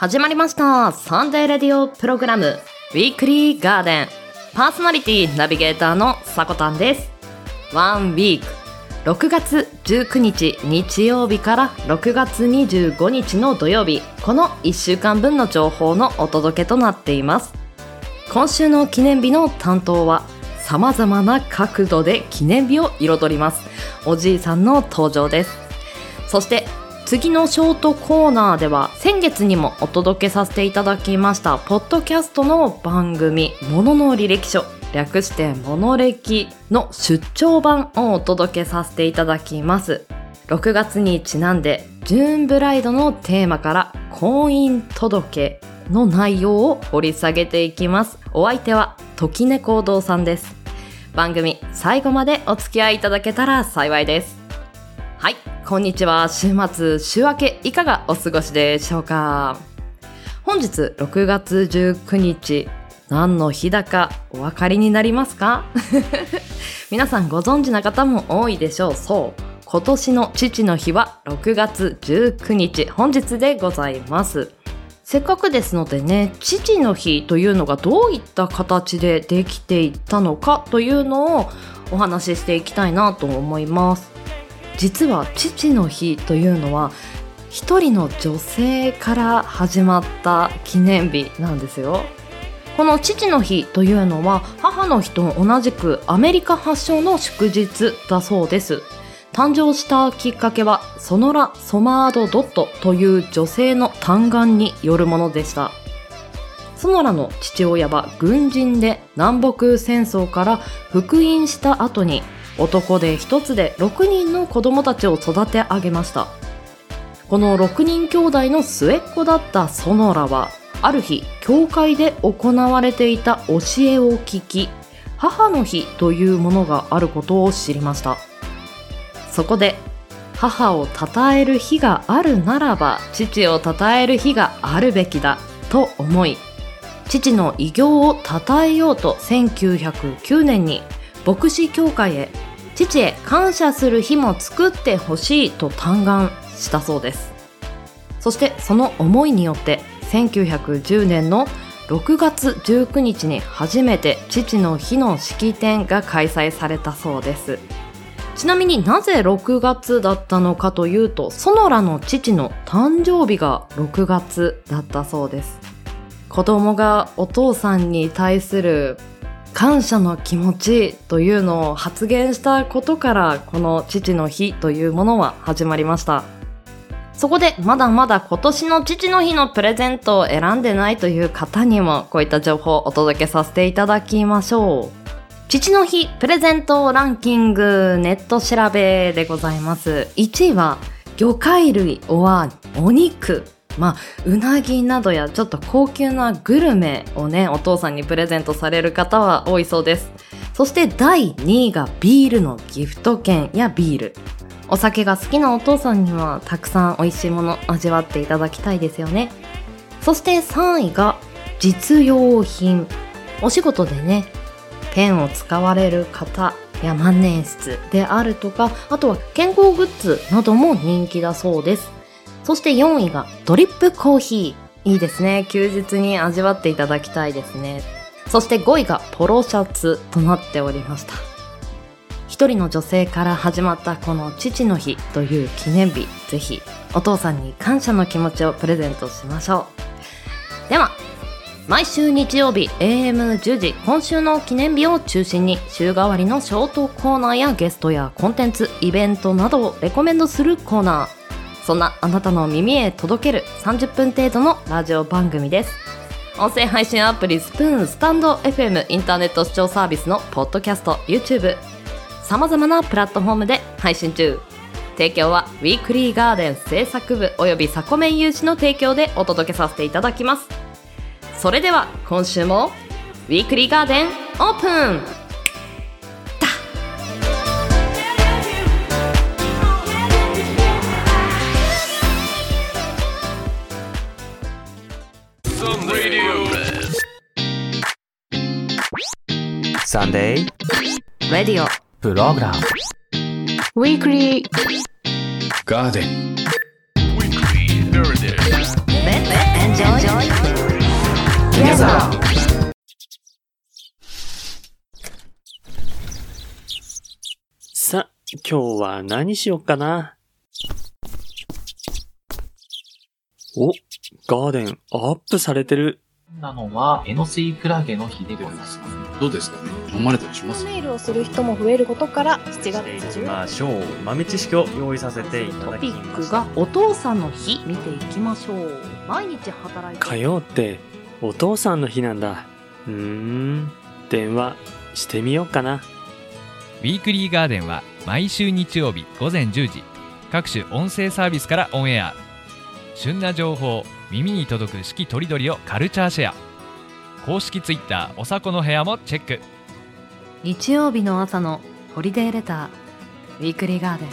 始まりました。サンデーレディオプログラム。ウィークリーガーデン。パーソナリティナビゲーターのさこたんです。ワンウィーク。6月19日日曜日から6月25日の土曜日。この1週間分の情報のお届けとなっています。今週の記念日の担当は様々な角度で記念日を彩ります。おじいさんの登場です。そして次のショートコーナーでは先月にもお届けさせていただきましたポッドキャストの番組「ものの履歴書」略して「モノ歴」の出張版をお届けさせていただきます。6月にちなんでジューンブライドのテーマから婚姻届の内容を掘り下げていきます。お相手は時猫堂さんです。番組最後までお付き合いいただけたら幸いです。はい。こんにちは。週末週明けいかがお過ごしでしょうか？本日6月19日何の日だかお分かりになりますか？皆さんご存知な方も多いでしょう。そう今年の父の日は6月19日本日でございます。せっかくですのでね父の日というのがどういった形でできていったのかというのをお話ししていきたいなと思います。実は父の日というのは一人の女性から始まった記念日なんですよ。この父の日というのは母の日と同じくアメリカ発祥の祝日だそうです。誕生したきっかけはソノラ・ソマード・ドットという女性の嘆願によるものでした。ソノラの父親は軍人で南北戦争から復員した後に男で一つで6人の子供たちを育て上げました。この6人兄弟の末っ子だったソノラはある日教会で行われていた教えを聞き母の日というものがあることを知りました。そこで母を称える日があるならば父を称える日があるべきだと思い父の偉業を称えようと1909年に牧師協会へ父へ感謝する日も作ってほしいと嘆願したそうです。そしてその思いによって1910年の6月19日に初めて父の日の式典が開催されたそうです。ちなみになぜ6月だったのかというとソノラの父の誕生日が6月だったそうです。子供がお父さんに対する感謝の気持ちというのを発言したことからこの父の日というものは始まりました。そこでまだまだ今年の父の日のプレゼントを選んでないという方にもこういった情報をお届けさせていただきましょう。父の日プレゼントランキングネット調べでございます。1位は魚介類おはお肉。まあ、うなぎなどやちょっと高級なグルメをね、お父さんにプレゼントされる方は多いそうです。そして第2位がビールのギフト券やビール。お酒が好きなお父さんにはたくさん美味しいもの味わっていただきたいですよね。そして3位が実用品。お仕事でね、ペンを使われる方や万年筆であるとか、あとは健康グッズなども人気だそうです。そして4位がドリップコーヒー。いいですね。休日に味わっていただきたいですね。そして5位がポロシャツとなっておりました。一人の女性から始まったこの父の日という記念日、ぜひお父さんに感謝の気持ちをプレゼントしましょう。では、毎週日曜日 AM10 時今週の記念日を中心に週替わりのショートコーナーやゲストやコンテンツイベントなどをレコメンドするコーナーそんなあなたの耳へ届ける30分程度のラジオ番組です。音声配信アプリスプーンスタンド FM インターネット視聴サービスのポッドキャスト YouTube さまざまなプラットフォームで配信中。提供はウィークリーガーデン制作部およびサコメン有志の提供でお届けさせていただきます。それでは今週もウィークリーガーデンオープン。サンデーレディオプログラムウィークリーガーデンベ enjoy together さ、今日は何しよっかな？お、ガーデンアップされてる。なのは、エノスイクラゲの日でございます。どうですかね？飲まれたりします？ネイルをする人も増えることから7月していき10ましょう。豆知識を用意させていただきトピックがお父さんの日。見ていきましょう。毎日働いて。火曜ってお父さんの日なんだ。うーん、電話してみようかな。ウィークリーガーデンは毎週日曜日午前10時。各種音声サービスからオンエア。旬な情報耳に届く四季とりどりをカルチャーシェア。公式ツイッターおさこの部屋もチェック。日曜日の朝のホリデーレターウィークリーガーデン。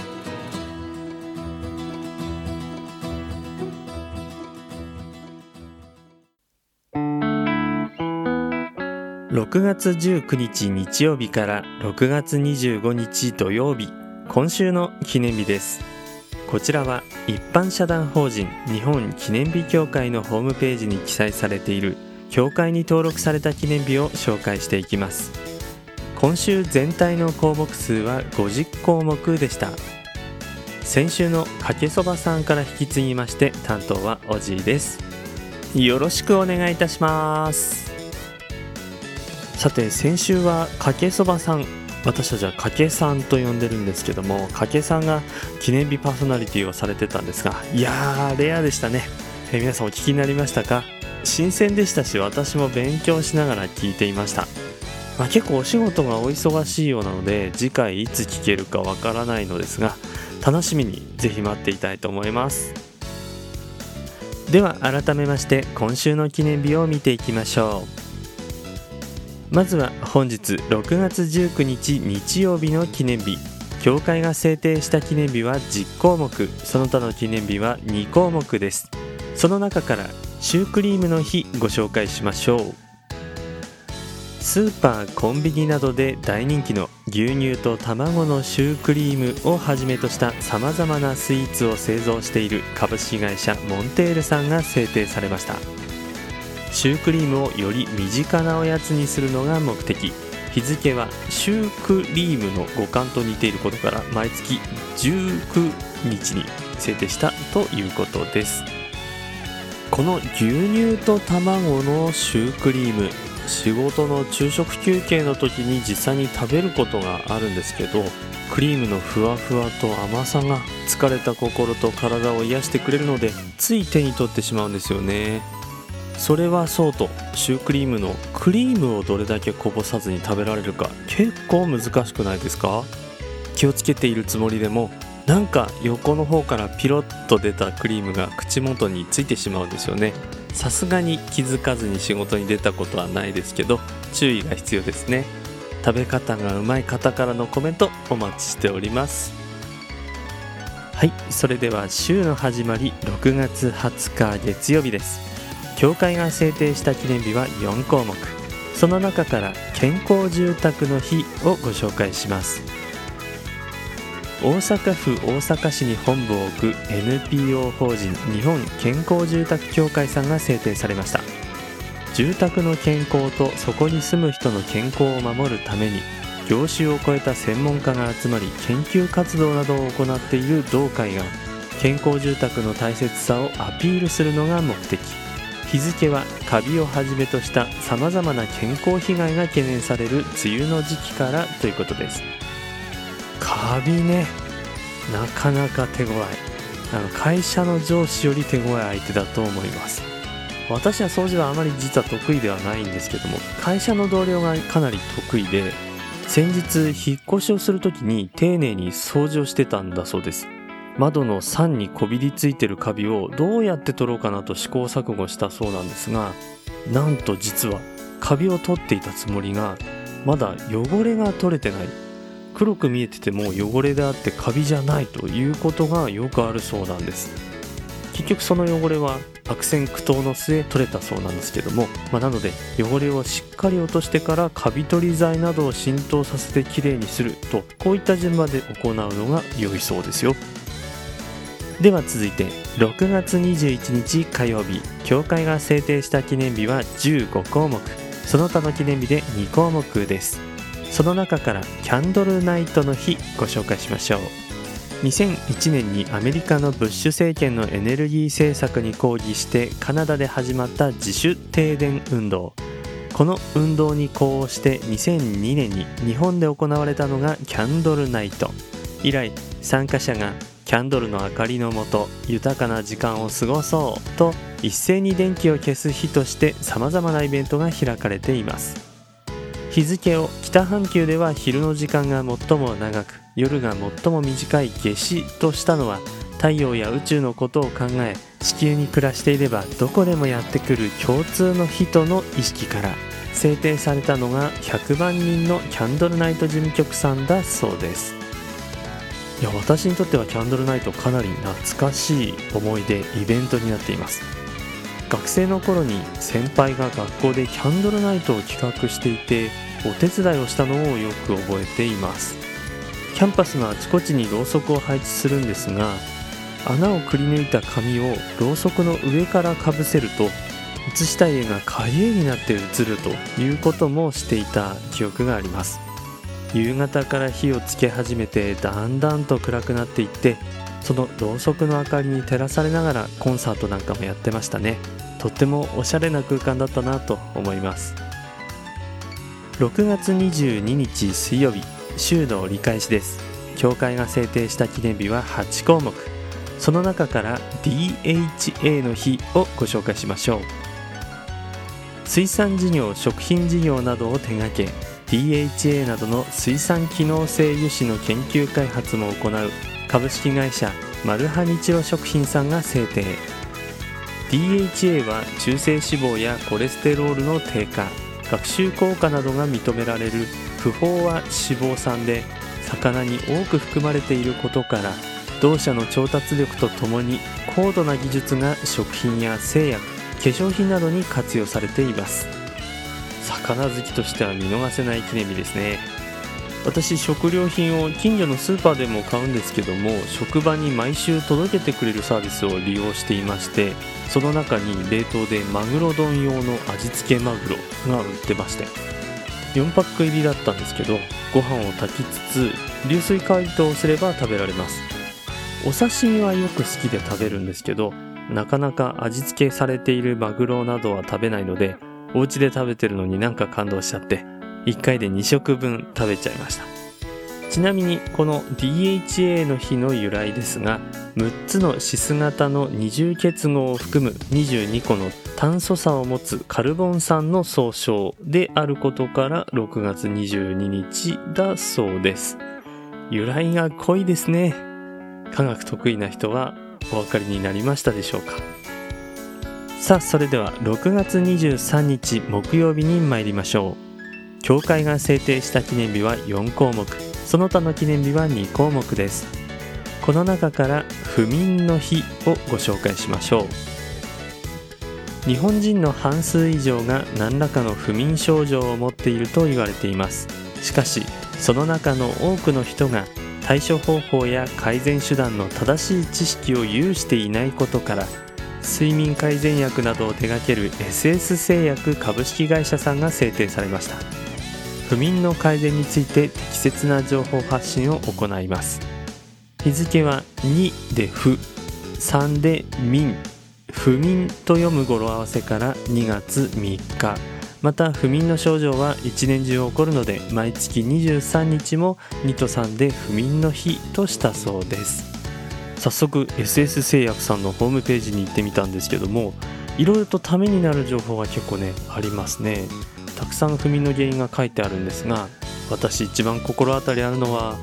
6月19日日曜日から6月25日土曜日、今週の記念日です。こちらは一般社団法人日本記念日協会のホームページに記載されている協会に登録された記念日を紹介していきます。今週全体の項目数は50項目でした。先週のかけそばさんから引き継ぎまして担当はおじいです。よろしくお願いいたします。さて先週はかけそばさん私たちはかけさんと呼んでるんですけどもかけさんが記念日パーソナリティをされてたんですがいやーレアでしたね。えー皆さんお聞きになりましたか？新鮮でしたし私も勉強しながら聞いていました、まあ、結構お仕事がお忙しいようなので次回いつ聞けるかわからないのですが楽しみにぜひ待っていたいと思います。では改めまして今週の記念日を見ていきましょう。まずは本日6月19日日曜日の記念日。協会が制定した記念日は10項目。その他の記念日は2項目です。その中からシュークリームの日ご紹介しましょう。スーパーコンビニなどで大人気の牛乳と卵のシュークリームをはじめとしたさまざまなスイーツを製造している株式会社モンテールさんが制定されました。シュークリームをより身近なおやつにするのが目的。日付はシュークリームの五感と似ていることから毎月19日に制定したということです。この牛乳と卵のシュークリーム仕事の昼食休憩の時に実際に食べることがあるんですけどクリームのふわふわと甘さが疲れた心と体を癒してくれるのでつい手に取ってしまうんですよね。それはそうと。シュークリームのクリームをどれだけこぼさずに食べられるか結構難しくないですか？気をつけているつもりでもなんか横の方からピロッと出たクリームが口元についてしまうんですよね。さすがに気づかずに仕事に出たことはないですけど注意が必要ですね。食べ方がうまい方からのコメントお待ちしております。はいそれでは週の始まり6月20日月曜日です。協会が制定した記念日は4項目。その中から健康住宅の日をご紹介します。大阪府大阪市に本部を置く NPO 法人日本健康住宅協会さんが制定されました。住宅の健康とそこに住む人の健康を守るために業種を超えた専門家が集まり研究活動などを行っている同会が健康住宅の大切さをアピールするのが目的。日付はカビをはじめとしたさまざまな健康被害が懸念される梅雨の時期からということです。カビね。なかなか手強い。あの会社の上司より手強い相手だと思います。私は掃除はあまり実は得意ではないんですけども会社の同僚がかなり得意で先日引っ越しをする時に丁寧に掃除をしてたんだそうです。窓の桟にこびりついてるカビをどうやって取ろうかなと試行錯誤したそうなんですがなんと実はカビを取っていたつもりがまだ汚れが取れてない。黒く見えてても汚れであってカビじゃないということがよくあるそうなんです。結局その汚れは悪戦苦闘の末取れたそうなんですけども、まあ、なので汚れをしっかり落としてからカビ取り剤などを浸透させてきれいにするとこういった順番で行うのが良いそうですよ。では続いて6月21日火曜日。教会が制定した記念日は15項目。その他の記念日で2項目です。その中からキャンドルナイトの日ご紹介しましょう。2001年にアメリカのブッシュ政権のエネルギー政策に抗議してカナダで始まった自主停電運動。この運動に呼応して2002年に日本で行われたのがキャンドルナイト。以来参加者がキャンドルの明かりのもと豊かな時間を過ごそうと一斉に電気を消す日としてさまざまなイベントが開かれています。日付を北半球では昼の時間が最も長く夜が最も短い夏至としたのは太陽や宇宙のことを考え地球に暮らしていればどこでもやってくる共通の日との意識から制定されたのが100万人のキャンドルナイト事務局さんだそうです。いや私にとってはキャンドルナイトかなり懐かしい思い出イベントになっています。学生の頃に先輩が学校でキャンドルナイトを企画していてお手伝いをしたのをよく覚えています。キャンパスのあちこちにろうそくを配置するんですが穴をくり抜いた紙をろうそくの上からかぶせると写したい絵が影絵になって写るということもしていた記憶があります。夕方から火をつけ始めてだんだんと暗くなっていってそのろうそくの明かりに照らされながらコンサートなんかもやってましたね。とってもおしゃれな空間だったなと思います。6月22日水曜日週の折り返しです。教会が制定した記念日は8項目。その中から DHA の日をご紹介しましょう。水産事業食品事業などを手掛け DHA などの水産機能性油脂の研究開発も行う株式会社マルハニチロ食品さんが制定。DHA は中性脂肪やコレステロールの低下学習効果などが認められる不飽和脂肪酸で魚に多く含まれていることから同社の調達力とともに高度な技術が食品や製薬化粧品などに活用されています。魚好きとしては見逃せない記念日ですね。私食料品を近所のスーパーでも買うんですけども職場に毎週届けてくれるサービスを利用していましてその中に冷凍でマグロ丼用の味付けマグロが売ってまして4パック入りだったんですけどご飯を炊きつつ流水解凍すれば食べられます。お刺身はよく好きで食べるんですけどなかなか味付けされているマグロなどは食べないのでお家で食べてるのになんか感動しちゃって1回で2食分食べちゃいました。ちなみにこの DHA の日の由来ですが6つのシス型の二重結合を含む22個の炭素差を持つカルボン酸の総称であることから6月22日だそうです。由来が濃いですね。科学得意な人はお分かりになりましたでしょうか？さあそれでは6月23日木曜日に参りましょう。教会が制定した記念日は4項目。その他の記念日は2項目です。この中から不眠の日をご紹介しましょう。日本人の半数以上が何らかの不眠症状を持っていると言われています。しかしその中の多くの人が対処方法や改善手段の正しい知識を有していないことから睡眠改善薬などを手掛ける SS 製薬株式会社さんが制定されました。不眠の改善について適切な情報発信を行います。日付は2で不3で眠不眠と読む語呂合わせから2月3日。また不眠の症状は一年中起こるので毎月23日も2と3で不眠の日としたそうです。早速 SS 製薬さんのホームページに行ってみたんですけどもいろいろとためになる情報が結構ねありますね。たくさん不眠の原因が書いてあるんですが私一番心当たりあるのは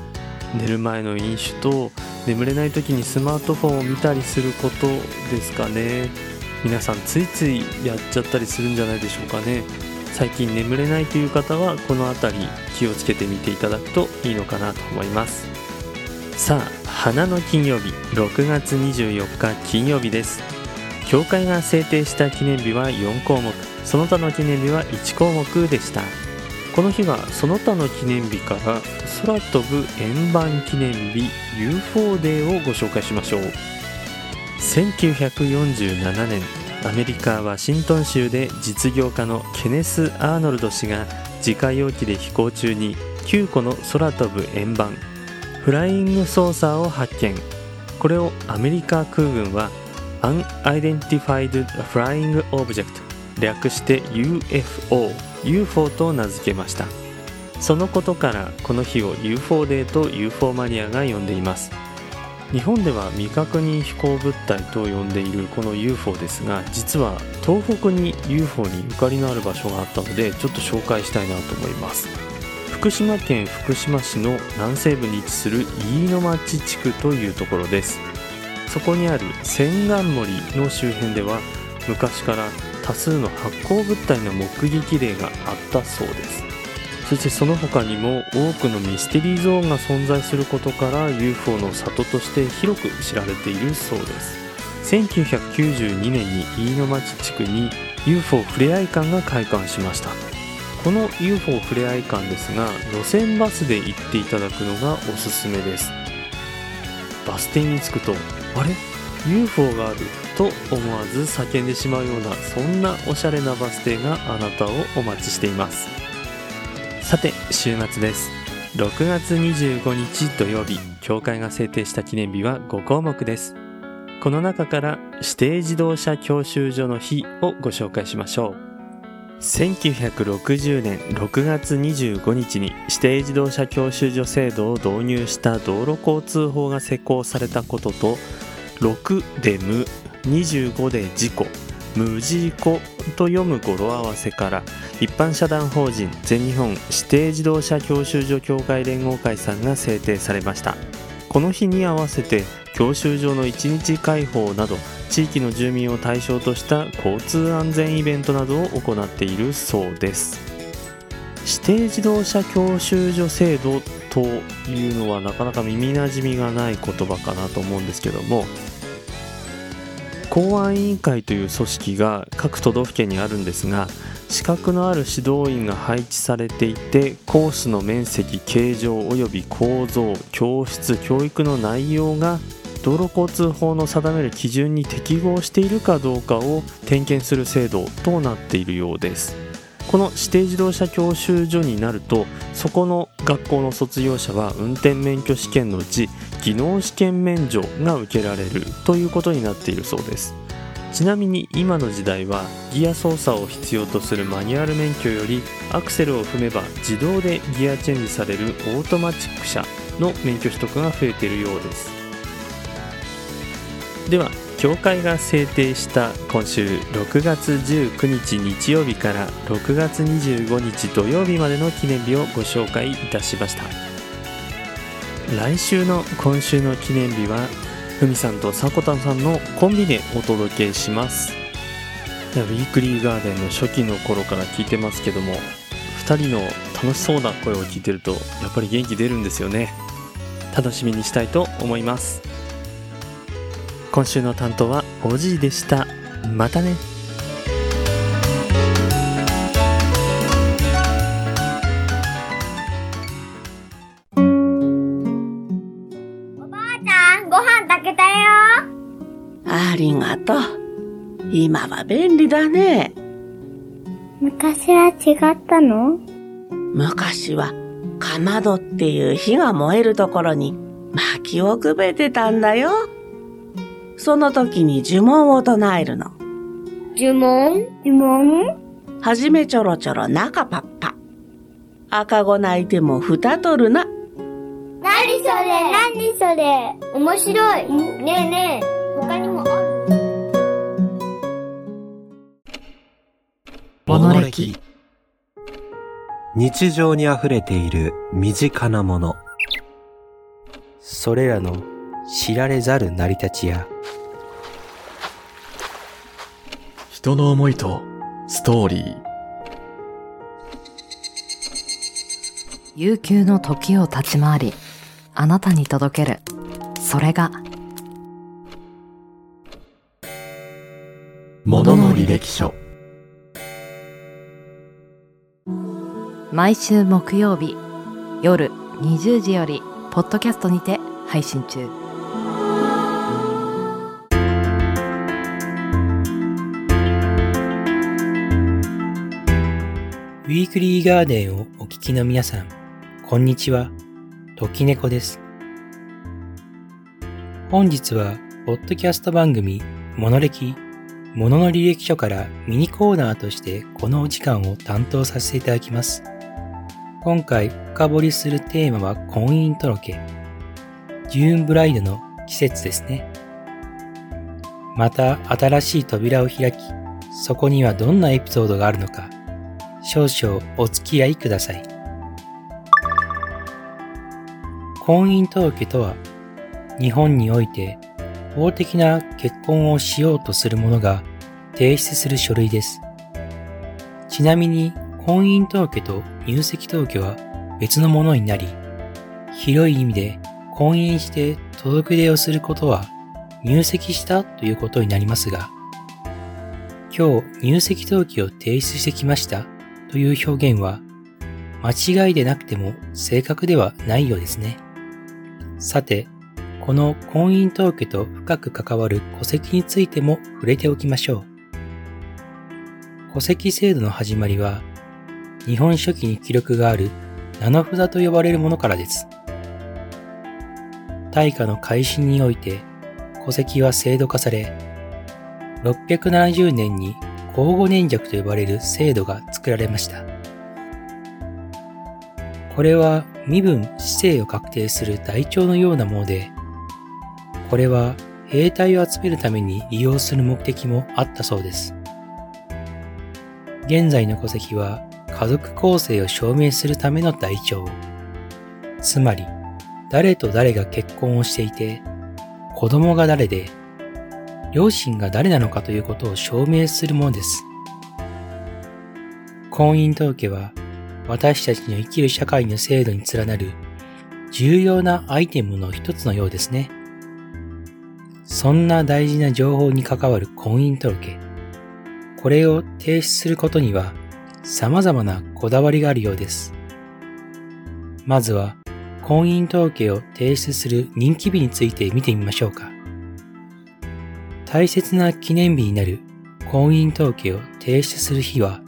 寝る前の飲酒と眠れない時にスマートフォンを見たりすることですかね。皆さんついついやっちゃったりするんじゃないでしょうかね。最近眠れないという方はこの辺り気をつけてみていただくといいのかなと思います。さあ花の金曜日6月24日金曜日です。教会が制定した記念日は4項目その他の記念日は1項目でした。この日はその他の記念日から空飛ぶ円盤記念日 UFO デーをご紹介しましょう。1947年アメリカ・ワシントン州で実業家のケネス・アーノルド氏が自家用機で飛行中に9個の空飛ぶ円盤フライングソーサーを発見。これをアメリカ空軍は Unidentified Flying Object 略して UFO UFO と名付けました。そのことからこの日を UFO デーと UFO マニアが呼んでいます。日本では未確認飛行物体と呼んでいるこの UFO ですが実は東北に UFO にゆかりのある場所があったのでちょっと紹介したいなと思います。福島県福島市の南西部に位置する飯野町地区というところです。そこにある千貫森の周辺では昔から多数の発光物体の目撃例があったそうです。そしてその他にも多くのミステリーゾーンが存在することから UFO の里として広く知られているそうです。1992年に飯野町地区に UFO ふれあい館が開館しました。この UFO ふれあい館ですが路線バスで行っていただくのがおすすめです。バス停に着くとあれ？UFO があると思わず叫んでしまうようなそんなおしゃれなバス停があなたをお待ちしています。さて週末です。6月25日土曜日教会が制定した記念日は5項目です。この中から指定自動車教習所の日をご紹介しましょう。1960年6月25日に指定自動車教習所制度を導入した道路交通法が施行されたことと6で無25で事故無事故と読む語呂合わせから一般社団法人全日本指定自動車教習所協会連合会さんが制定されました。この日に合わせて教習所の一日開放など地域の住民を対象とした交通安全イベントなどを行っているそうです。指定自動車教習所制度というのはなかなか耳なじみがない言葉かなと思うんですけども公安委員会という組織が各都道府県にあるんですが資格のある指導員が配置されていてコースの面積形状及び構造教室教育の内容が道路交通法の定める基準に適合しているかどうかを点検する制度となっているようです。この指定自動車教習所になるとそこの学校の卒業者は運転免許試験のうち技能試験免除が受けられるということになっているそうです。ちなみに今の時代はギア操作を必要とするマニュアル免許よりアクセルを踏めば自動でギアチェンジされるオートマチック車の免許取得が増えているようです。では協会が制定した今週6月19日日曜日から6月25日土曜日までの記念日をご紹介いたしました。来週の今週の記念日はふみさんとさこたんさんのコンビでお届けします。ウィークリーガーデンの初期の頃から聞いてますけども2人の楽しそうな声を聞いてるとやっぱり元気出るんですよね。楽しみにしたいと思います。今週の担当はおじいでした。またね。とう。今は便利だね。昔は違ったの？昔は、かまどっていう火が燃えるところに薪をくべてたんだよ。その時に呪文を唱えるの。呪文？呪文？はじめちょろちょろ中パッパ。赤子泣いても蓋取るな。なにそれ？なにそれ？面白い。ねえねえ、他にも日常にあふれている身近なもの。それらの知られざる成り立ちや。人の思いとストーリー。悠久の時を立ち回りあなたに届ける。それがものの履歴書毎週木曜日夜20時よりポッドキャストにて配信中。ウィークリーガーデンをお聞きの皆さんこんにちは。時猫です。本日はポッドキャスト番組モノレキものの履歴書からミニコーナーとしてこのお時間を担当させていただきます。今回深掘りするテーマは婚姻届。ジューンブライドの季節ですね。また新しい扉を開き、そこにはどんなエピソードがあるのか、少々お付き合いください。婚姻届とは、日本において法的な結婚をしようとする者が提出する書類です。ちなみに婚姻届と入籍届は別のものになり、広い意味で婚姻して届け出をすることは入籍したということになりますが、今日入籍届を提出してきましたという表現は間違いでなくても正確ではないようですね。さて、この婚姻届と深く関わる戸籍についても触れておきましょう。戸籍制度の始まりは、日本書紀に記録がある名の札と呼ばれるものからです。大化の改新において戸籍は制度化され、670年に交互年弱と呼ばれる制度が作られました。これは身分、死生を確定する台帳のようなもので、これは兵隊を集めるために利用する目的もあったそうです。現在の戸籍は家族構成を証明するための台帳。つまり、誰と誰が結婚をしていて、子供が誰で、両親が誰なのかということを証明するものです。婚姻届は私たちの生きる社会の制度に連なる重要なアイテムの一つのようですね。そんな大事な情報に関わる婚姻届。これを提出することには様々なこだわりがあるようです。まずは婚姻届を提出する人気日について見てみましょうか。大切な記念日になる婚姻届を提出する日は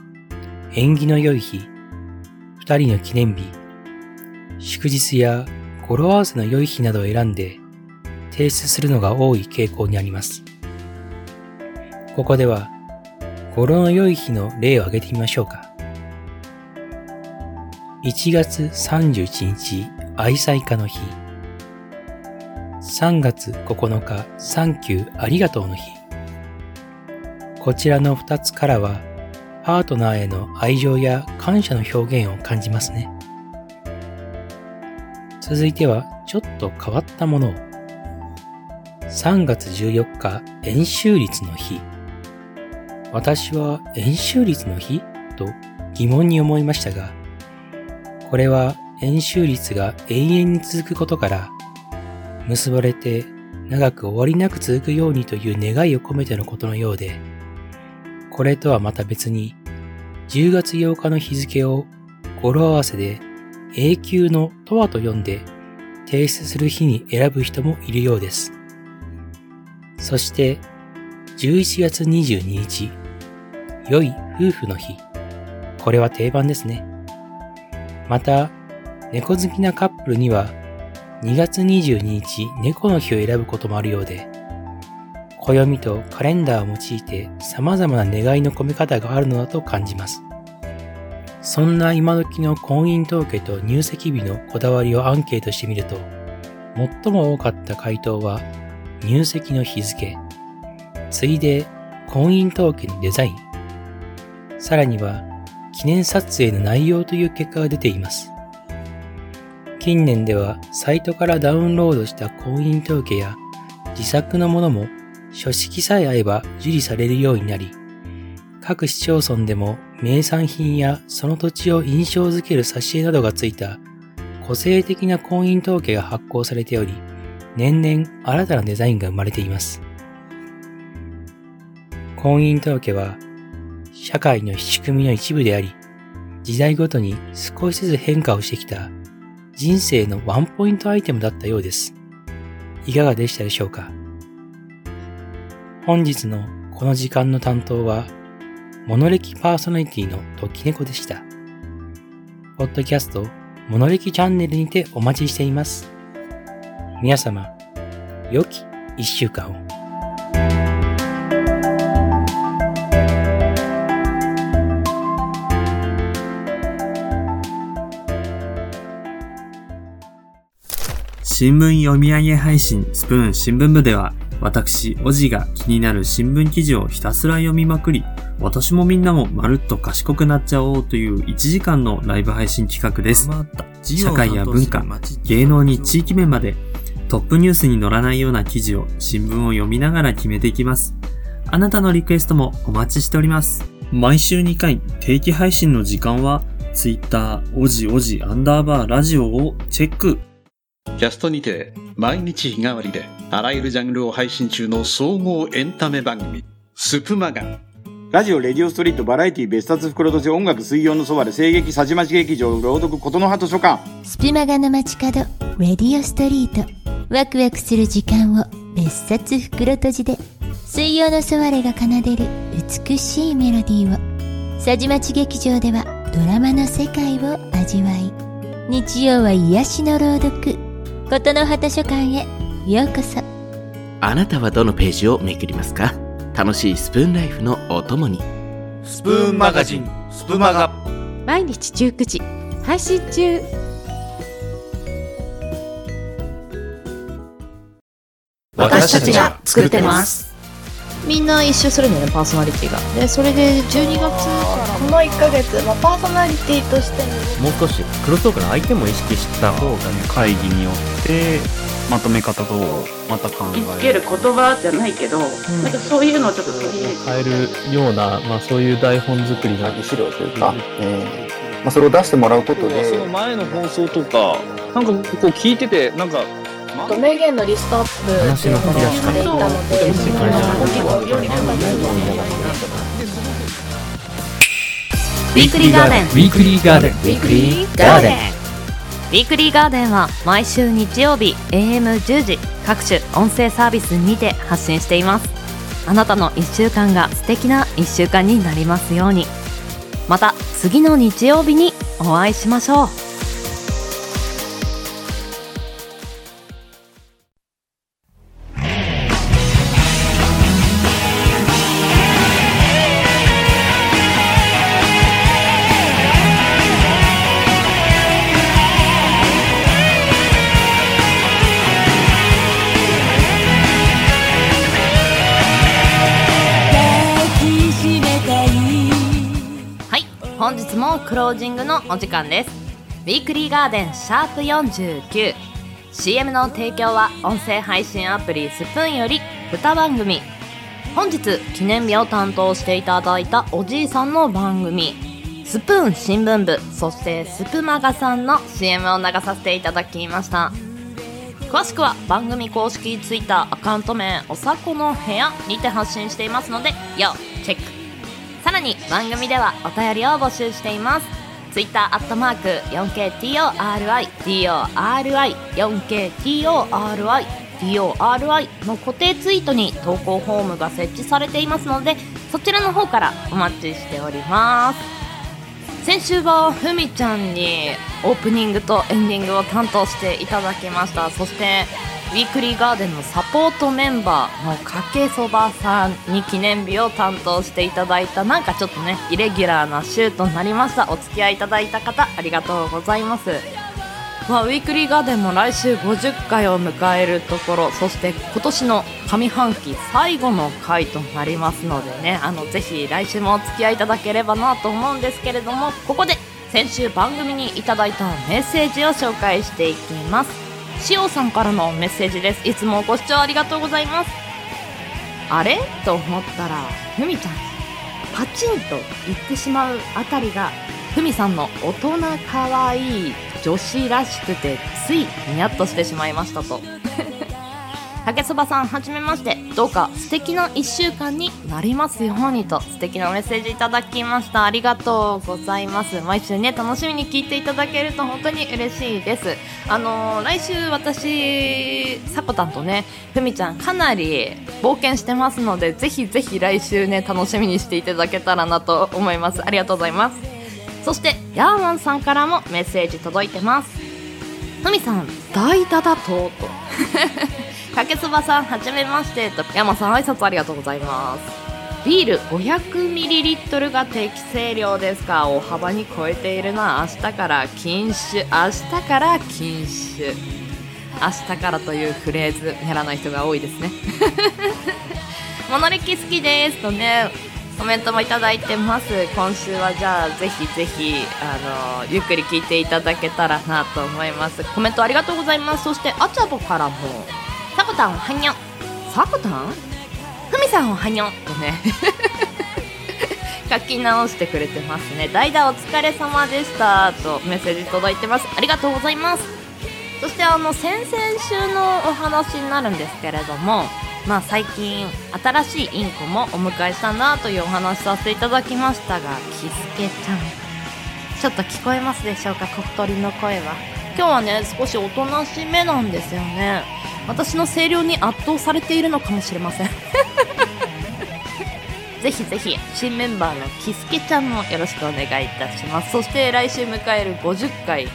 縁起の良い日、二人の記念日、祝日や語呂合わせの良い日などを選んで提出するのが多い傾向にあります。ここでは語呂の良い日の例を挙げてみましょうか。1月31日、愛妻家の日。3月9日、サンキューありがとうの日。こちらの2つからは、パートナーへの愛情や感謝の表現を感じますね。続いては、ちょっと変わったものを。3月14日、円周率の日。私は円周率の日？と疑問に思いましたが、これは円周率が永遠に続くことから、結ばれて長く終わりなく続くようにという願いを込めてのことのようで、これとはまた別に、10月8日の日付を語呂合わせで永久のとはと読んで提出する日に選ぶ人もいるようです。そして、11月22日、良い夫婦の日。これは定番ですね。また、猫好きなカップルには、2月22日猫の日を選ぶこともあるようで、暦とカレンダーを用いて様々な願いの込め方があるのだと感じます。そんな今時の婚姻届と入籍日のこだわりをアンケートしてみると、最も多かった回答は入籍の日付、次いで婚姻届のデザイン、さらには記念撮影の内容という結果が出ています。近年ではサイトからダウンロードした婚姻届や自作のものも書式さえ合えば受理されるようになり、各市町村でも名産品やその土地を印象づける挿絵などがついた個性的な婚姻届が発行されており、年々新たなデザインが生まれています。婚姻届は社会の仕組みの一部であり、時代ごとに少しずつ変化をしてきた人生のワンポイントアイテムだったようです。いかがでしたでしょうか？本日のこの時間の担当は、モノレキパーソナリティのトキネコでした。ポッドキャスト、モノレキチャンネルにてお待ちしています。皆様、良き一週間を。新聞読み上げ配信スプーン新聞部では、私、おじが気になる新聞記事をひたすら読みまくり、私もみんなもまるっと賢くなっちゃおうという1時間のライブ配信企画です。社会や文化、芸能に地域面まで、トップニュースに載らないような記事を新聞を読みながら決めていきます。あなたのリクエストもお待ちしております。毎週2回定期配信の時間は、Twitter、おじおじアンダーバーラジオをチェック。キャストにて毎日日替わりであらゆるジャンルを配信中の総合エンタメ番組スプマガラジオ、レディオストリート、バラエティ、別冊袋とじ、音楽、水曜のそばで、声劇、さじまち劇場、朗読、ことの葉図書館。スプマガの街角、レディオストリート。ワクワクする時間を別冊袋閉じで。水曜のソワレが奏でる美しいメロディーを。さじまち劇場ではドラマの世界を味わい。日曜は癒しの朗読。ことの葉図書館へようこそ。あなたはどのページをめくりますか？楽しいスプーンライフのお供に。スプーンマガジン、スプマガ。毎日19時、配信中。私たちが作ってます。みんな一周するんだよね、パーソナリティが。で、それで12月から。この1ヶ月、まあ、パーソナリティとしてもう少しクロストークの相手も意識した方がね会議によってまとめ方とまた考えつける言葉じゃないけど、なんかそういうのをちょっと取り入れて。変えるような、まあ、そういう台本作りの資料というか、えーまあ、それを出してもらうことで。その前の放送とかなんかこう聞いててなんか名言のリストアップっていうのをしていたので、そのウィークリーガーデン。ウィークリーガーデン。ウィークリーガーデン。ウィークリーガーデンは毎週日曜日 AM10 時各種音声サービスにて発信しています。あなたの1週間が素敵な1週間になりますように。また次の日曜日にお会いしましょうお時間です。ウィークリーガーデンシャープ 49CM の提供は音声配信アプリスプーンより2番組。本日記念日を担当していただいたおじいさんの番組。スプーン新聞部そしてスプマガさんの CM を流させていただきました。詳しくは番組公式 Twitter アカウント名おさこの部屋にて発信していますので要チェック。さらに番組ではお便りを募集しています。Twitter アットマーク 4KTORI4KTORI4KTORI の固定ツイートに投稿フォームが設置されていますのでそちらの方からお待ちしております。先週はふみちゃんにオープニングとエンディングを担当していただきました。そしてウィークリーガーデンのサポートメンバーのかけそばさんに記念日を担当していただいたなんかちょっとねイレギュラーな週となりました。お付き合いいただいた方ありがとうございます。まあ、ウィークリーガーデンも来週50回を迎えるところそして今年の上半期最後の回となりますのでねあのぜひ来週もお付き合いいただければなと思うんですけれどもここで先週番組にいただいたメッセージを紹介していきます。しおさんからのメッセージです。いつもご視聴ありがとうございます。あれ？と思ったらふみちゃん。パチンと言ってしまうあたりがふみさんの大人かわいい女子らしくてついニヤッとしてしまいましたと。かけそばさんはじめまして。どうか素敵な1週間になりますようにと素敵なメッセージいただきました。ありがとうございます。毎週ね楽しみに聞いていただけると本当に嬉しいです。あのー、来週私さこたんとねふみちゃんかなり冒険してますのでぜひぜひ来週ね楽しみにしていただけたらなと思います。ありがとうございます。そしてヤーマンさんからもメッセージ届いてます。ふみさん代打だととかけつばさんはじめましてとヤーマンさん挨拶ありがとうございます。ビール 500ml が適正量ですか？大幅に超えているな。明日から禁酒。明日から禁酒。明日からというフレーズやらない人が多いですね。モノレキ好きですとねコメントもいただいてます。今週はじゃあぜひぜひあのゆっくり聞いていただけたらなと思います。コメントありがとうございます。そしてあちゃぼからも。さこたんおはにょさこたん？ふみさんおはにょとね書き直してくれてますね。代打お疲れ様でしたとメッセージ届いてます。ありがとうございます。そしてあの先々週のお話になるんですけれどもまあ最近新しいインコもお迎えしたなというお話させていただきましたがキスケちゃん。ちょっと聞こえますでしょうか？小太りの声は。今日はね少しおとなしめなんですよね私の声量に圧倒されているのかもしれません。ぜひぜひ新メンバーのキスケちゃんもよろしくお願いいたします。そして来週迎える50回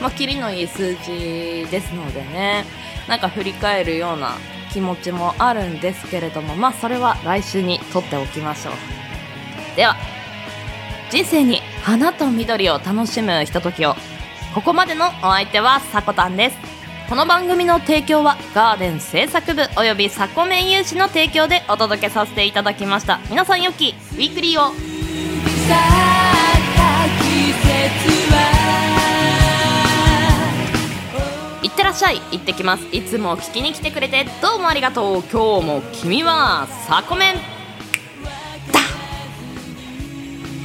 まあ、キリのいい数字ですのでね。なんか振り返るような気持ちもあるんですけれども。まあそれは来週にとっておきましょう。では人生に花と緑を楽しむひとときを。ここまでのお相手はさこたんです。この番組の提供はガーデン製作部およびサコメン有志の提供でお届けさせていただきました。皆さんよきウィークリーを。いってらっしゃい。行ってきます。いつも聞きに来てくれてどうもありがとう。今日も君はサコメン。だ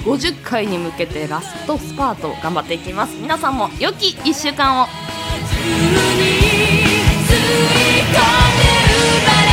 50回に向けてラストスパート頑張っていきます。皆さんも良き1週間をい込める